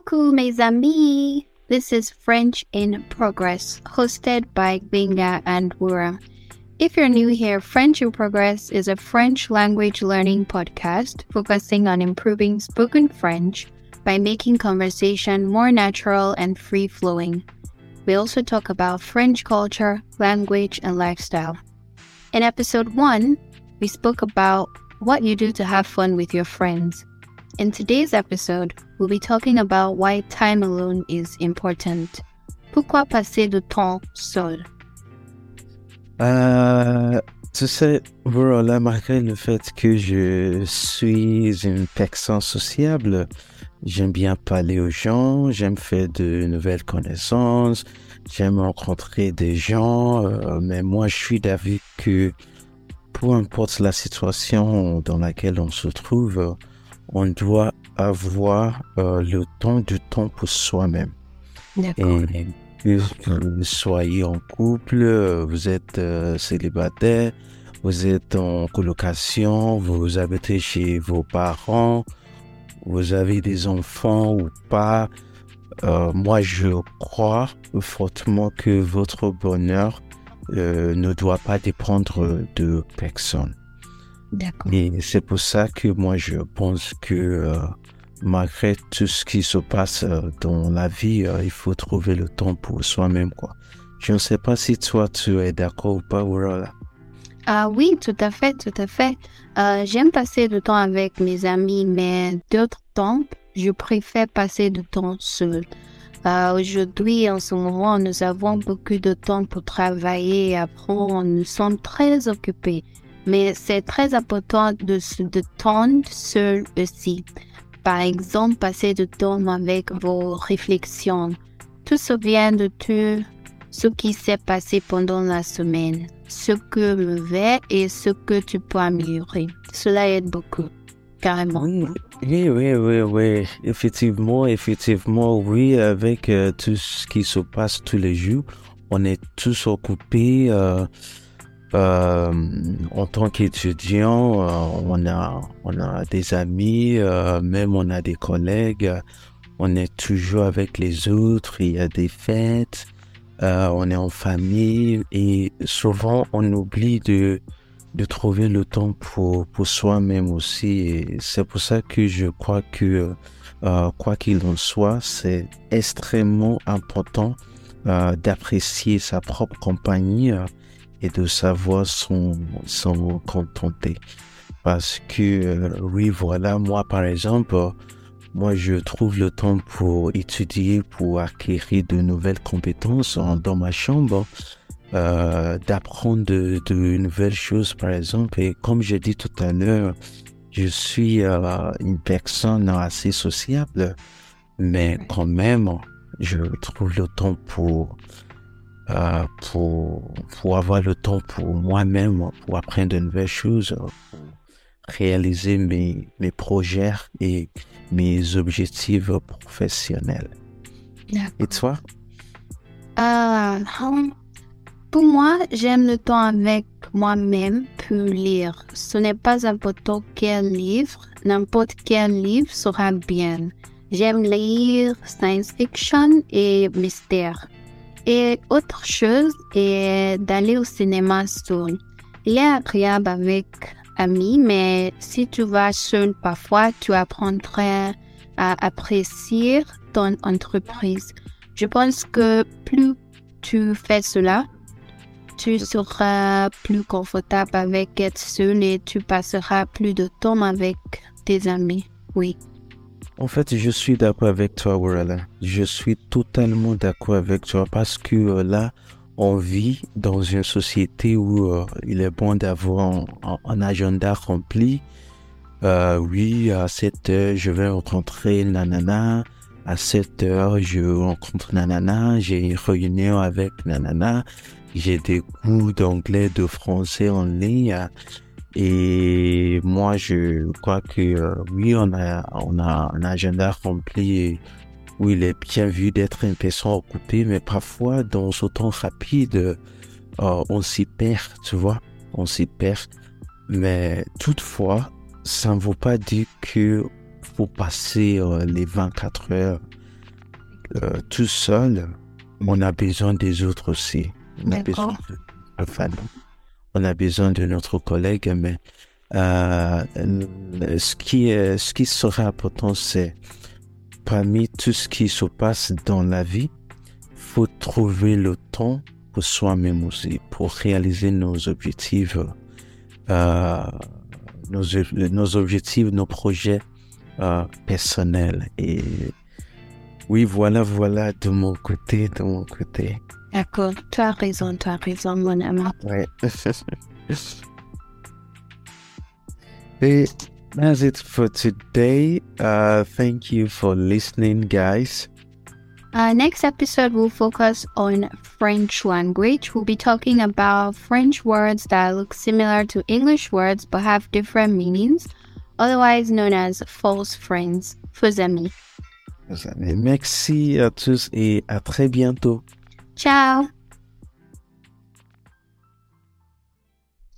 Coucou mes amis! This is French in Progress, hosted by Binga and Wura. If you're new here, French in Progress is a French language learning podcast focusing on improving spoken French by making conversation more natural and free flowing. We also talk about French culture, language, and lifestyle. In episode 1, we spoke about what you do to have fun with your friends. In today's episode, we'll be talking about why time alone is important. Pourquoi passer de temps seul? Euh, tu sais, voilà, malgré le fait que je suis une personne sociable, j'aime bien parler aux gens, j'aime faire de nouvelles connaissances, j'aime rencontrer des gens, euh, mais moi je suis d'avis que peu importe la situation dans laquelle on se trouve, on doit avoir euh, le temps du temps pour soi-même. D'accord. Que vous soyez en couple, vous êtes euh, célibataire, vous êtes en colocation, vous habitez chez vos parents, vous avez des enfants ou pas. Euh, moi, je crois fortement que votre bonheur euh, ne doit pas dépendre de personne. D'accord. Et c'est pour ça que moi, je pense que euh, malgré tout ce qui se passe euh, dans la vie, euh, il faut trouver le temps pour soi-même, quoi. Je ne sais pas si toi, tu es d'accord ou pas, voilà. Ah oui, tout à fait, tout à fait. Euh, J'aime passer du temps avec mes amis, mais d'autres temps, je préfère passer du temps seul. Euh, Aujourd'hui, en ce moment, nous avons beaucoup de temps pour travailler et apprendre. Nous sommes très occupés. Mais c'est très important de se détendre seul aussi. Par exemple, passer du temps avec vos réflexions. Tout se vient de tout ce qui s'est passé pendant la semaine, ce que mauvais et ce que tu peux améliorer. Cela aide beaucoup, carrément. Oui, oui, oui, oui. Effectivement, effectivement, oui, avec euh, tout ce qui se passe tous les jours, on est tous occupés. Euh, euh, en tant qu'étudiant, euh, on a, on a des amis, euh, même on a des collègues. On est toujours avec les autres. Il y a des fêtes. on est en famille et souvent on oublie de de trouver le temps pour pour soi-même aussi. C'est pour ça que je crois que quoi qu'il en soit, c'est extrêmement important d'apprécier sa propre compagnie. Et de savoir s'en contenter. Parce que, euh, oui, voilà, moi, par exemple, moi, je trouve le temps pour étudier, pour acquérir de nouvelles compétences en- dans ma chambre, euh, d'apprendre de, de nouvelles choses, par exemple. Et comme j'ai dit tout à l'heure, je suis euh, une personne assez sociable, mais quand même, je trouve le temps pour euh, pour, pour avoir le temps pour moi-même, pour apprendre de nouvelles choses, pour réaliser mes, mes projets et mes objectifs professionnels. Et toi? Ah, hum, pour moi, j'aime le temps avec moi-même pour lire. Ce n'est pas important quel livre, n'importe quel livre sera bien. J'aime lire science fiction et mystère. Et autre chose est d'aller au cinéma seul. Il est agréable avec amis, mais si tu vas seul parfois, tu apprendras à apprécier ton entreprise. Je pense que plus tu fais cela, tu seras plus confortable avec être seul et tu passeras plus de temps avec tes amis. Oui. En fait, je suis d'accord avec toi, Warala. Je suis totalement d'accord avec toi parce que euh, là, on vit dans une société où euh, il est bon d'avoir un, un agenda rempli. Euh, oui, à 7 heures, je vais rencontrer Nanana. À 7 heures, je rencontre Nanana. J'ai une réunion avec Nanana. J'ai des cours d'anglais, de français en ligne. Et moi, je crois que euh, oui, on a, on a un agenda rempli où il est bien vu d'être une personne occupée, mais parfois, dans ce temps rapide, euh, on s'y perd, tu vois, on s'y perd. Mais toutefois, ça ne veut pas dire que faut passer euh, les 24 heures euh, tout seul, on a besoin des autres aussi. On a besoin de notre famille. On a besoin de notre collègue, mais euh, ce qui est, ce qui serait important, c'est parmi tout ce qui se passe dans la vie, faut trouver le temps pour soi-même aussi, pour réaliser nos objectifs, euh, nos, nos objectifs, nos projets euh, personnels. Et oui, voilà, voilà, de mon côté, de mon côté. D'accord. Tu as raison, tu as raison, mon ami. Hey, that's it for today. Uh, thank you for listening, guys. Uh, next episode will focus on French language. We'll be talking about French words that look similar to English words but have different meanings, otherwise known as false friends. Faux amis. Merci à tous et à très bientôt. Ciao!